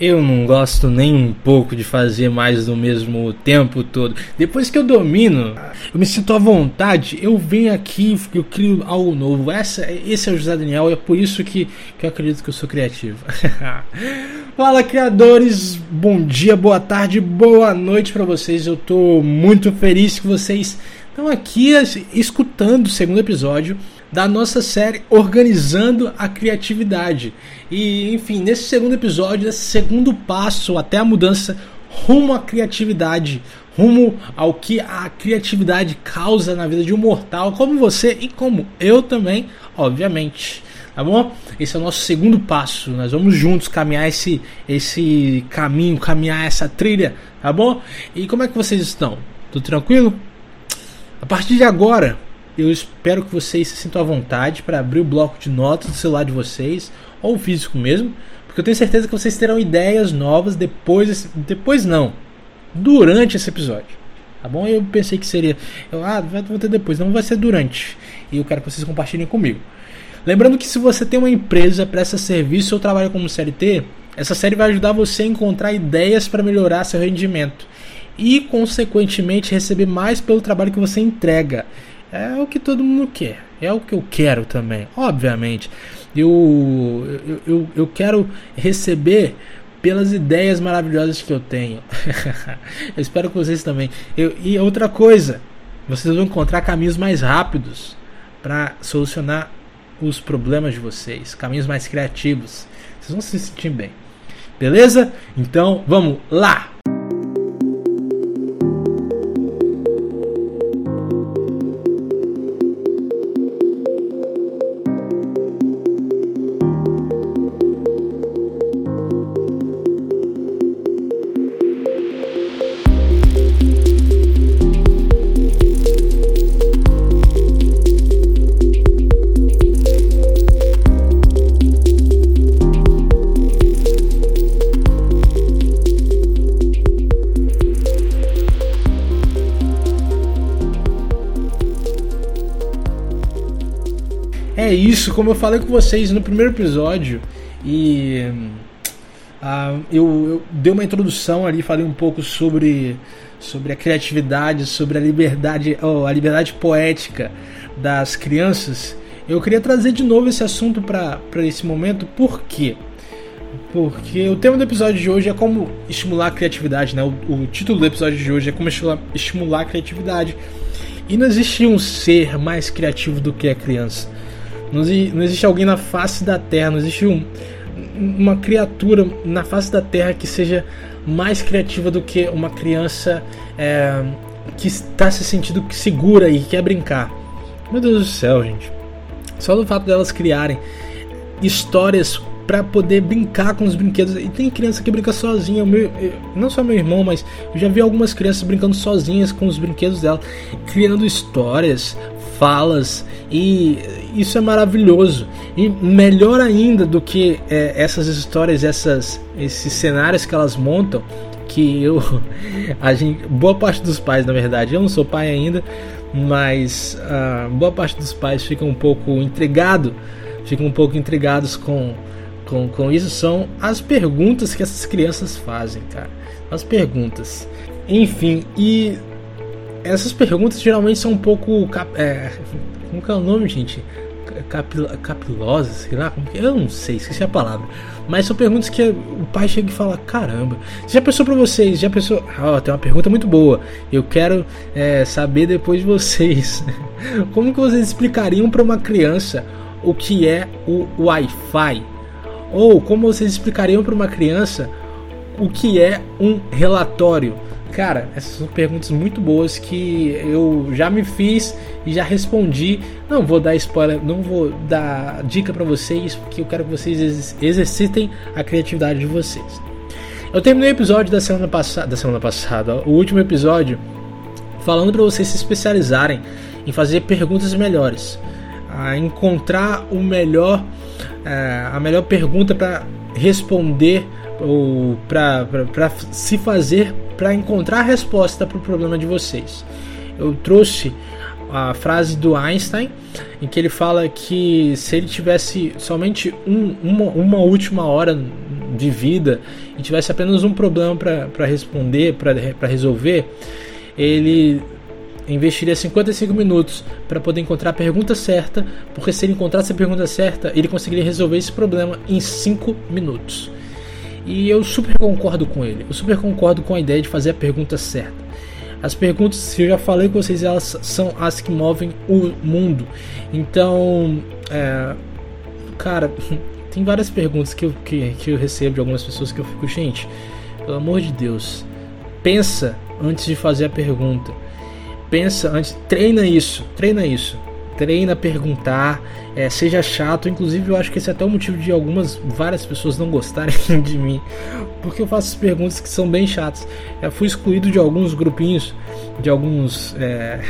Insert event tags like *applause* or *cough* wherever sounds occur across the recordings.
Eu não gosto nem um pouco de fazer mais do mesmo tempo todo. Depois que eu domino, eu me sinto à vontade, eu venho aqui, eu crio algo novo. Essa, esse é o José Daniel, e é por isso que, que eu acredito que eu sou criativo. *laughs* Fala criadores, bom dia, boa tarde, boa noite para vocês. Eu tô muito feliz que vocês estão aqui escutando o segundo episódio da nossa série Organizando a Criatividade. E, enfim, nesse segundo episódio, nesse segundo passo até a mudança rumo à criatividade, rumo ao que a criatividade causa na vida de um mortal como você e como eu também, obviamente. Tá bom? Esse é o nosso segundo passo. Nós vamos juntos caminhar esse, esse caminho, caminhar essa trilha, tá bom? E como é que vocês estão? Tudo tranquilo? A partir de agora, eu espero que vocês se sintam à vontade para abrir o bloco de notas do celular de vocês, ou físico mesmo, porque eu tenho certeza que vocês terão ideias novas depois. Depois não, durante esse episódio. Tá bom? Eu pensei que seria. Eu, ah, vou ter depois, não vai ser durante. E eu quero que vocês compartilhem comigo. Lembrando que se você tem uma empresa, presta serviço ou trabalha como CLT, essa série vai ajudar você a encontrar ideias para melhorar seu rendimento e, consequentemente, receber mais pelo trabalho que você entrega. É o que todo mundo quer. É o que eu quero também, obviamente. Eu, eu, eu, eu quero receber pelas ideias maravilhosas que eu tenho. *laughs* eu espero que vocês também. Eu, e outra coisa, vocês vão encontrar caminhos mais rápidos para solucionar os problemas de vocês, caminhos mais criativos. Vocês vão se sentir bem. Beleza? Então, vamos lá! É isso, como eu falei com vocês no primeiro episódio, e uh, eu, eu dei uma introdução ali, falei um pouco sobre, sobre a criatividade, sobre a liberdade, oh, a liberdade poética das crianças. Eu queria trazer de novo esse assunto para esse momento, por quê? Porque o tema do episódio de hoje é como estimular a criatividade, né? O, o título do episódio de hoje é como estimular, estimular a criatividade. E não existe um ser mais criativo do que a criança. Não, não existe alguém na face da Terra, não existe um, uma criatura na face da Terra que seja mais criativa do que uma criança é, que está se sentindo segura e quer brincar. Meu Deus do céu, gente. Só do fato delas criarem histórias para poder brincar com os brinquedos. E tem criança que brinca sozinha. Meu, não só meu irmão, mas eu já vi algumas crianças brincando sozinhas com os brinquedos dela, criando histórias, falas e isso é maravilhoso e melhor ainda do que é, essas histórias, essas, esses cenários que elas montam, que eu, *laughs* a gente, boa parte dos pais, na verdade, eu não sou pai ainda, mas uh, boa parte dos pais ficam um pouco intrigado, ficam um pouco intrigados com, com, com isso são as perguntas que essas crianças fazem, cara, as perguntas. Enfim, e essas perguntas geralmente são um pouco. É, como que é o nome, gente? Capil, capilosas, sei lá, eu não sei, esqueci a palavra. Mas são perguntas que o pai chega e fala: caramba, já pensou pra vocês? Já pensou? oh, tem uma pergunta muito boa. Eu quero é, saber depois de vocês. *laughs* como que vocês explicariam para uma criança o que é o Wi-Fi? Ou como vocês explicariam para uma criança o que é um relatório? Cara, essas são perguntas muito boas que eu já me fiz e já respondi. Não vou dar spoiler, não vou dar dica para vocês, porque eu quero que vocês exercitem a criatividade de vocês. Eu terminei o episódio da semana passada, da semana passada, o último episódio, falando para vocês se especializarem em fazer perguntas melhores, a encontrar o melhor, é, a melhor pergunta para responder ou para se fazer para encontrar a resposta para o problema de vocês. Eu trouxe a frase do Einstein em que ele fala que se ele tivesse somente um, uma, uma última hora de vida e tivesse apenas um problema para responder, para resolver, ele investiria 55 minutos para poder encontrar a pergunta certa, porque se ele encontrasse a pergunta certa, ele conseguiria resolver esse problema em 5 minutos. E eu super concordo com ele, eu super concordo com a ideia de fazer a pergunta certa. As perguntas que eu já falei com vocês, elas são as que movem o mundo. Então, é, cara, *laughs* tem várias perguntas que eu, que, que eu recebo de algumas pessoas que eu fico, gente, pelo amor de Deus, pensa antes de fazer a pergunta pensa antes, treina isso, treina isso. Treina perguntar, é, seja chato. Inclusive, eu acho que esse é até o motivo de algumas, várias pessoas não gostarem *laughs* de mim, porque eu faço perguntas que são bem chatas. Eu fui excluído de alguns grupinhos, de alguns. É,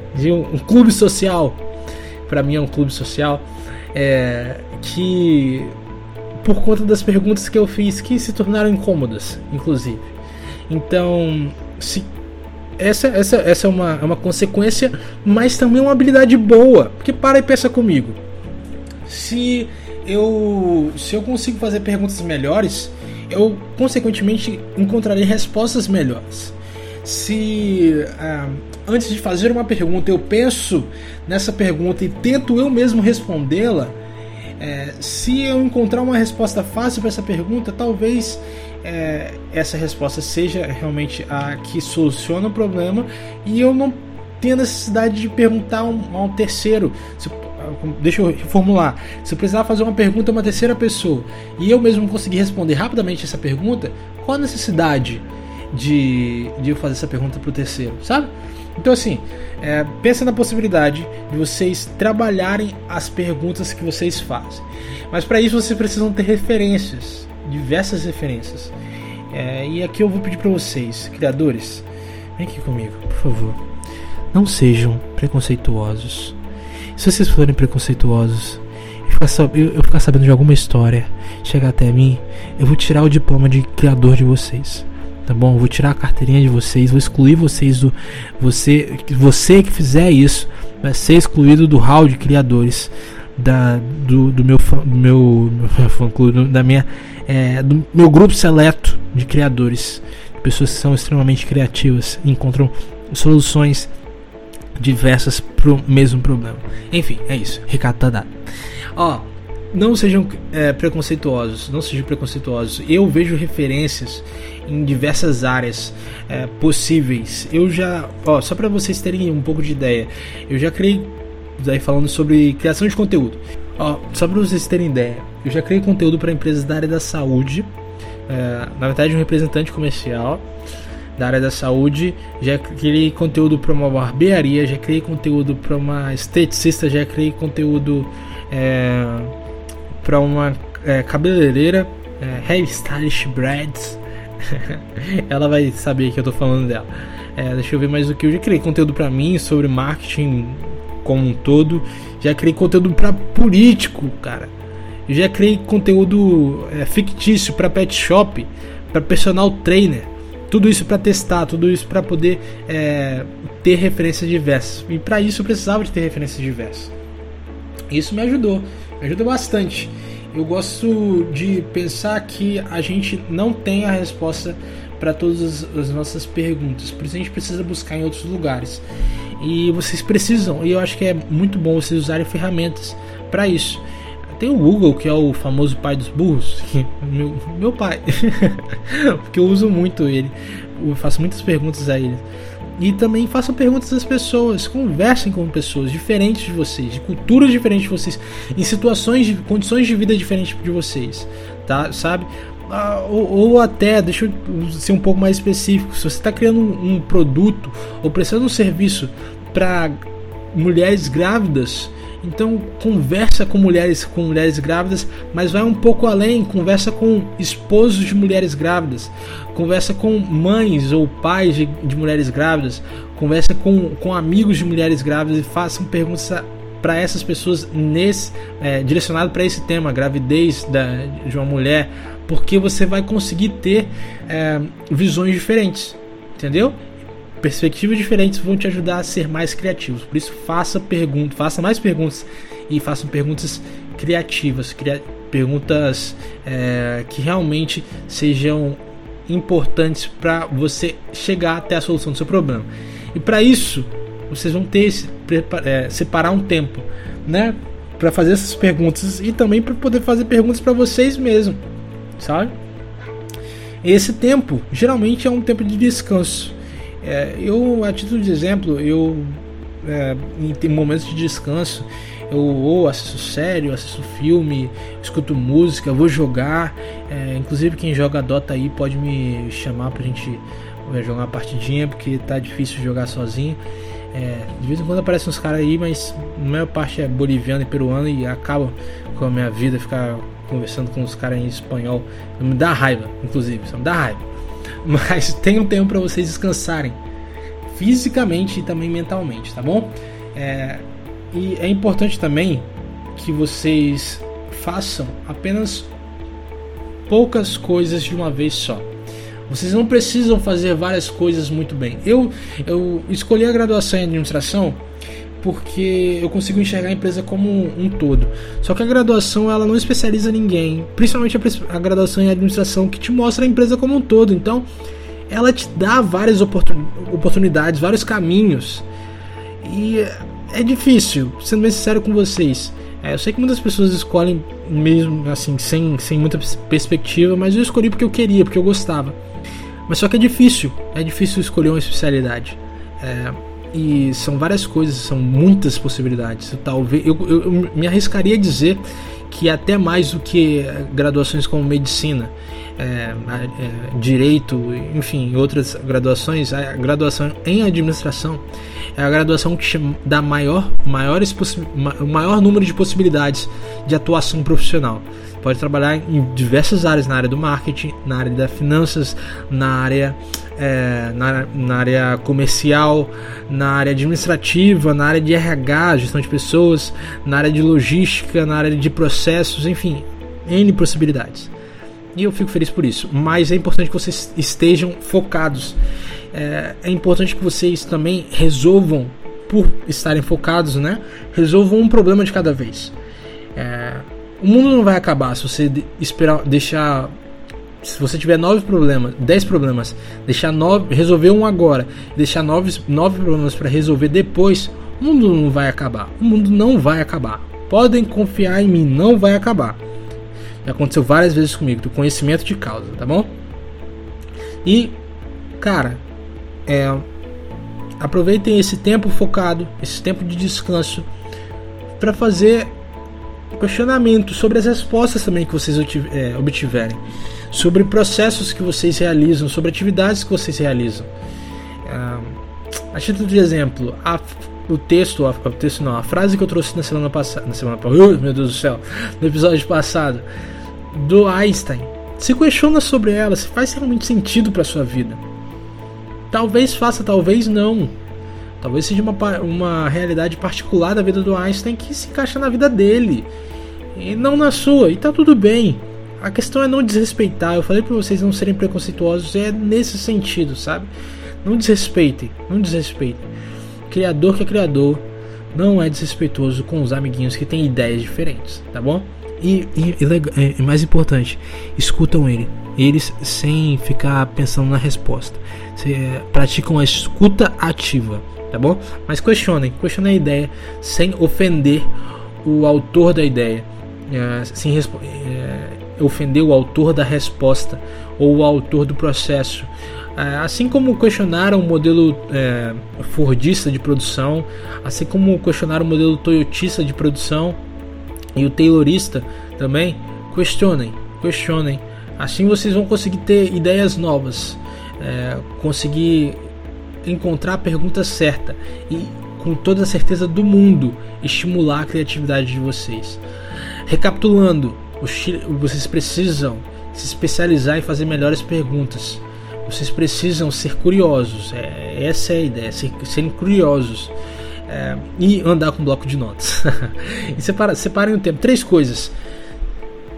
*laughs* de um, um, clube social. Para mim é um clube social. É, que por conta das perguntas que eu fiz que se tornaram incômodas, inclusive. Então, se essa, essa, essa é, uma, é uma consequência, mas também uma habilidade boa. Porque para e pensa comigo. Se eu, se eu consigo fazer perguntas melhores, eu consequentemente encontrarei respostas melhores. Se ah, antes de fazer uma pergunta eu penso nessa pergunta e tento eu mesmo respondê-la, é, se eu encontrar uma resposta fácil para essa pergunta, talvez é, essa resposta seja realmente a que soluciona o problema e eu não tenho necessidade de perguntar a um, um terceiro. Se, deixa eu reformular. Se eu precisar fazer uma pergunta a uma terceira pessoa e eu mesmo conseguir responder rapidamente essa pergunta, qual a necessidade de, de eu fazer essa pergunta para o terceiro, sabe? Então, assim, é, pensa na possibilidade de vocês trabalharem as perguntas que vocês fazem. Mas para isso vocês precisam ter referências diversas referências. É, e aqui eu vou pedir para vocês, criadores, vem aqui comigo, por favor. Não sejam preconceituosos. Se vocês forem preconceituosos, eu ficar sabendo de alguma história, chegar até mim, eu vou tirar o diploma de criador de vocês. Tá bom? Vou tirar a carteirinha de vocês, vou excluir vocês do. Você, você que fizer isso vai ser excluído do hall de criadores da, do, do meu, do meu, clube, da minha é, do meu grupo seleto de criadores, pessoas que são extremamente criativas encontram soluções diversas para o mesmo problema. Enfim, é isso. Recado tá dado. Ó, não sejam é, preconceituosos, não sejam preconceituosos. Eu vejo referências em diversas áreas é, possíveis. Eu já, ó, só para vocês terem um pouco de ideia, eu já criei, daí falando sobre criação de conteúdo. Ó, só para vocês terem ideia, eu já criei conteúdo para empresas da área da saúde, é, na verdade um representante comercial da área da saúde, já criei conteúdo para uma barbearia, já criei conteúdo para uma esteticista, já criei conteúdo é, para uma é, cabeleireira, é, hairstylist Brads. *laughs* Ela vai saber que eu tô falando dela. É, deixa eu ver mais o que eu já criei conteúdo para mim sobre marketing como um todo. Já criei conteúdo para político, cara. Já criei conteúdo é, fictício para pet shop, para personal trainer. Tudo isso para testar, tudo isso para poder é, ter referências diversas. E para isso eu precisava de ter referências diversas. Isso me ajudou, me ajudou bastante. Eu gosto de pensar que a gente não tem a resposta para todas as nossas perguntas, por isso a gente precisa buscar em outros lugares. E vocês precisam, e eu acho que é muito bom vocês usarem ferramentas para isso. Tem o Google, que é o famoso pai dos burros, *laughs* meu, meu pai, *laughs* porque eu uso muito ele, eu faço muitas perguntas a ele. E também façam perguntas às pessoas, conversem com pessoas diferentes de vocês, de culturas diferentes de vocês, em situações de condições de vida diferentes de vocês, tá? Sabe? Ah, ou, ou, até, deixa eu ser um pouco mais específico, se você está criando um, um produto ou prestando um serviço para mulheres grávidas, então conversa com mulheres com mulheres grávidas, mas vai um pouco além, conversa com esposos de mulheres grávidas, conversa com mães ou pais de, de mulheres grávidas, conversa com, com amigos de mulheres grávidas e façam perguntas para essas pessoas nesse é, direcionado para esse tema, gravidez da, de uma mulher, porque você vai conseguir ter é, visões diferentes, entendeu? Perspectivas diferentes vão te ajudar a ser mais criativos. Por isso, faça perguntas, faça mais perguntas e façam perguntas criativas, cria, perguntas é, que realmente sejam importantes para você chegar até a solução do seu problema. E para isso, vocês vão ter esse, é, separar um tempo, né, para fazer essas perguntas e também para poder fazer perguntas para vocês mesmos, sabe? Esse tempo geralmente é um tempo de descanso. É, eu, a título de exemplo, eu é, em momentos de descanso, eu ou assisto série, eu assisto filme, escuto música, vou jogar. É, inclusive quem joga Dota aí pode me chamar pra gente jogar uma partidinha, porque tá difícil jogar sozinho. É, de vez em quando aparecem uns caras aí, mas a maior parte é boliviano e peruano e acaba com a minha vida ficar conversando com os caras em espanhol. Me dá raiva, inclusive, me dá raiva. Mas *laughs* tem um tempo para vocês descansarem fisicamente e também mentalmente, tá bom? É, e é importante também que vocês façam apenas poucas coisas de uma vez só. Vocês não precisam fazer várias coisas muito bem. Eu, eu escolhi a graduação em administração porque eu consigo enxergar a empresa como um, todo. Só que a graduação ela não especializa ninguém, principalmente a, a graduação em administração que te mostra a empresa como um todo. Então, ela te dá várias oportunidades, vários caminhos. E é difícil, sendo bem sincero com vocês. É, eu sei que muitas pessoas escolhem mesmo assim, sem, sem muita perspectiva, mas eu escolhi porque eu queria, porque eu gostava. Mas só que é difícil, é difícil escolher uma especialidade. É, e são várias coisas, são muitas possibilidades. Talvez eu, eu, eu me arriscaria a dizer que até mais do que graduações como medicina, é, é, direito, enfim, outras graduações, a graduação em administração é a graduação que dá maior, maiores o maior número de possibilidades de atuação profissional. Pode trabalhar em diversas áreas, na área do marketing, na área das finanças, na área, é, na, na área comercial, na área administrativa, na área de RH, gestão de pessoas, na área de logística, na área de processos, enfim, N possibilidades. E eu fico feliz por isso. Mas é importante que vocês estejam focados. É, é importante que vocês também resolvam, por estarem focados, né? Resolvam um problema de cada vez. É, o mundo não vai acabar se você esperar, deixar. Se você tiver nove problemas, dez problemas, deixar nove, resolver um agora, deixar nove, nove problemas para resolver depois, o mundo não vai acabar. O mundo não vai acabar. Podem confiar em mim, não vai acabar. Já aconteceu várias vezes comigo, do conhecimento de causa, tá bom? E, cara, é, aproveitem esse tempo focado, esse tempo de descanso, para fazer questionamento sobre as respostas também que vocês é, obtiverem, sobre processos que vocês realizam, sobre atividades que vocês realizam. É, a título de exemplo, a, o texto, a, o texto não, a frase que eu trouxe na semana passada, na semana passada, uh, meu Deus do céu, no episódio passado, do Einstein. Se questiona sobre ela, se faz realmente sentido para sua vida. Talvez faça, talvez não. Talvez seja uma, uma realidade particular da vida do Einstein que se encaixa na vida dele e não na sua, e tá tudo bem. A questão é não desrespeitar. Eu falei para vocês não serem preconceituosos, é nesse sentido, sabe? Não desrespeitem, não desrespeitem. Criador que é criador não é desrespeitoso com os amiguinhos que têm ideias diferentes, tá bom? E, e, e, mais importante, escutam ele, eles sem ficar pensando na resposta. É, praticam a escuta ativa, tá bom? Mas questionem, questionem a ideia sem ofender o autor da ideia, é, sem é, ofender o autor da resposta ou o autor do processo. É, assim como questionaram o modelo é, Fordista de produção, assim como questionaram o modelo Toyotista de produção e o Taylorista também, questionem, questionem. Assim vocês vão conseguir ter ideias novas, é, conseguir encontrar a pergunta certa e com toda a certeza do mundo estimular a criatividade de vocês. Recapitulando, vocês precisam se especializar e fazer melhores perguntas. Vocês precisam ser curiosos. É, essa é a ideia, ser, serem curiosos. É, e andar com bloco de notas. *laughs* e separa, separem o tempo. Três coisas.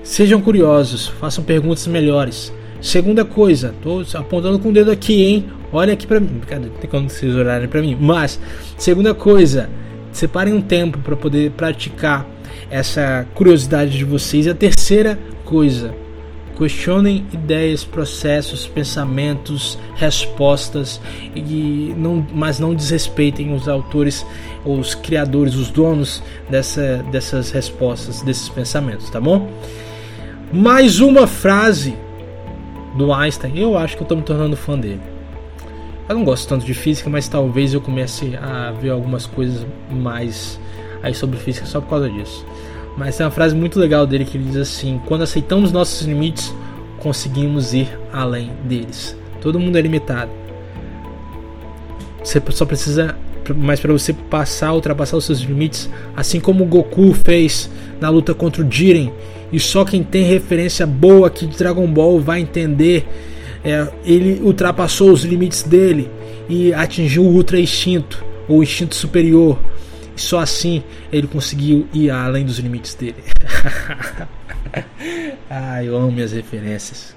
Sejam curiosos, façam perguntas melhores. Segunda coisa, tô apontando com o dedo aqui, hein? Olha aqui pra mim. Cadê? Tem como vocês olharem pra mim. Mas, segunda coisa, separem um tempo para poder praticar essa curiosidade de vocês. E a terceira coisa, questionem ideias, processos, pensamentos, respostas, e não, mas não desrespeitem os autores, os criadores, os donos dessa, dessas respostas, desses pensamentos, tá bom? Mais uma frase do Einstein, eu acho que eu estou me tornando fã dele. Eu não gosto tanto de física, mas talvez eu comece a ver algumas coisas mais aí sobre física só por causa disso. Mas tem uma frase muito legal dele que ele diz assim: Quando aceitamos nossos limites, conseguimos ir além deles. Todo mundo é limitado. Você só precisa, mas para você passar, ultrapassar os seus limites, assim como o Goku fez na luta contra o Jiren, e só quem tem referência boa aqui de Dragon Ball vai entender é, ele ultrapassou os limites dele e atingiu o Ultra Instinto, ou Instinto Superior. Só assim ele conseguiu ir além dos limites dele. *laughs* ah, eu amo minhas referências.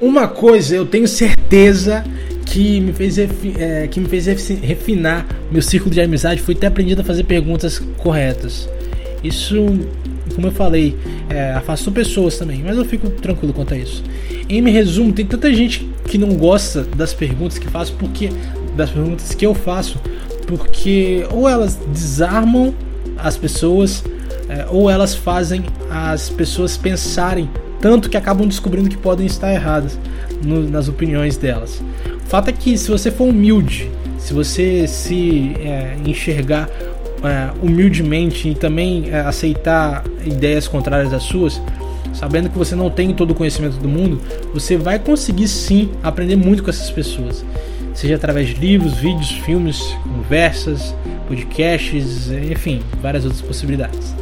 Uma coisa eu tenho certeza que me fez, é, que me fez refinar meu círculo de amizade foi ter aprendido a fazer perguntas corretas. Isso, como eu falei, é, afastou pessoas também, mas eu fico tranquilo quanto a isso. Em resumo, tem tanta gente que não gosta das perguntas que faço porque das perguntas que eu faço, porque ou elas desarmam as pessoas é, ou elas fazem as pessoas pensarem tanto que acabam descobrindo que podem estar erradas no, nas opiniões delas. Fato é que se você for humilde, se você se é, enxergar é, humildemente e também é, aceitar ideias contrárias às suas, sabendo que você não tem todo o conhecimento do mundo, você vai conseguir sim aprender muito com essas pessoas. Seja através de livros, vídeos, filmes, conversas, podcasts, enfim, várias outras possibilidades.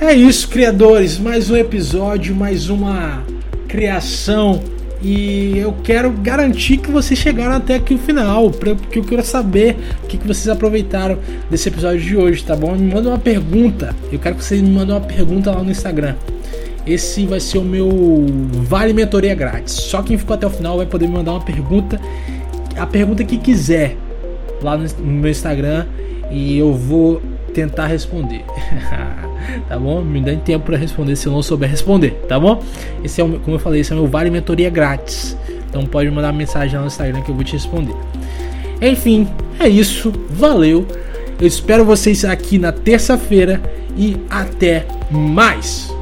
É isso, criadores. Mais um episódio, mais uma criação. E eu quero garantir que vocês chegaram até aqui o final, porque eu quero saber o que vocês aproveitaram desse episódio de hoje, tá bom? Me manda uma pergunta. Eu quero que vocês me mandem uma pergunta lá no Instagram. Esse vai ser o meu Vale Mentoria Grátis. Só quem ficou até o final vai poder me mandar uma pergunta, a pergunta que quiser, lá no meu Instagram. E eu vou tentar responder. *laughs* tá bom? Me dê tempo para responder se eu não souber responder, tá bom? Esse é o, como eu falei, esse é o meu Vale Mentoria grátis. Então pode mandar mensagem lá no Instagram que eu vou te responder. Enfim, é isso. Valeu. Eu espero vocês aqui na terça-feira e até mais.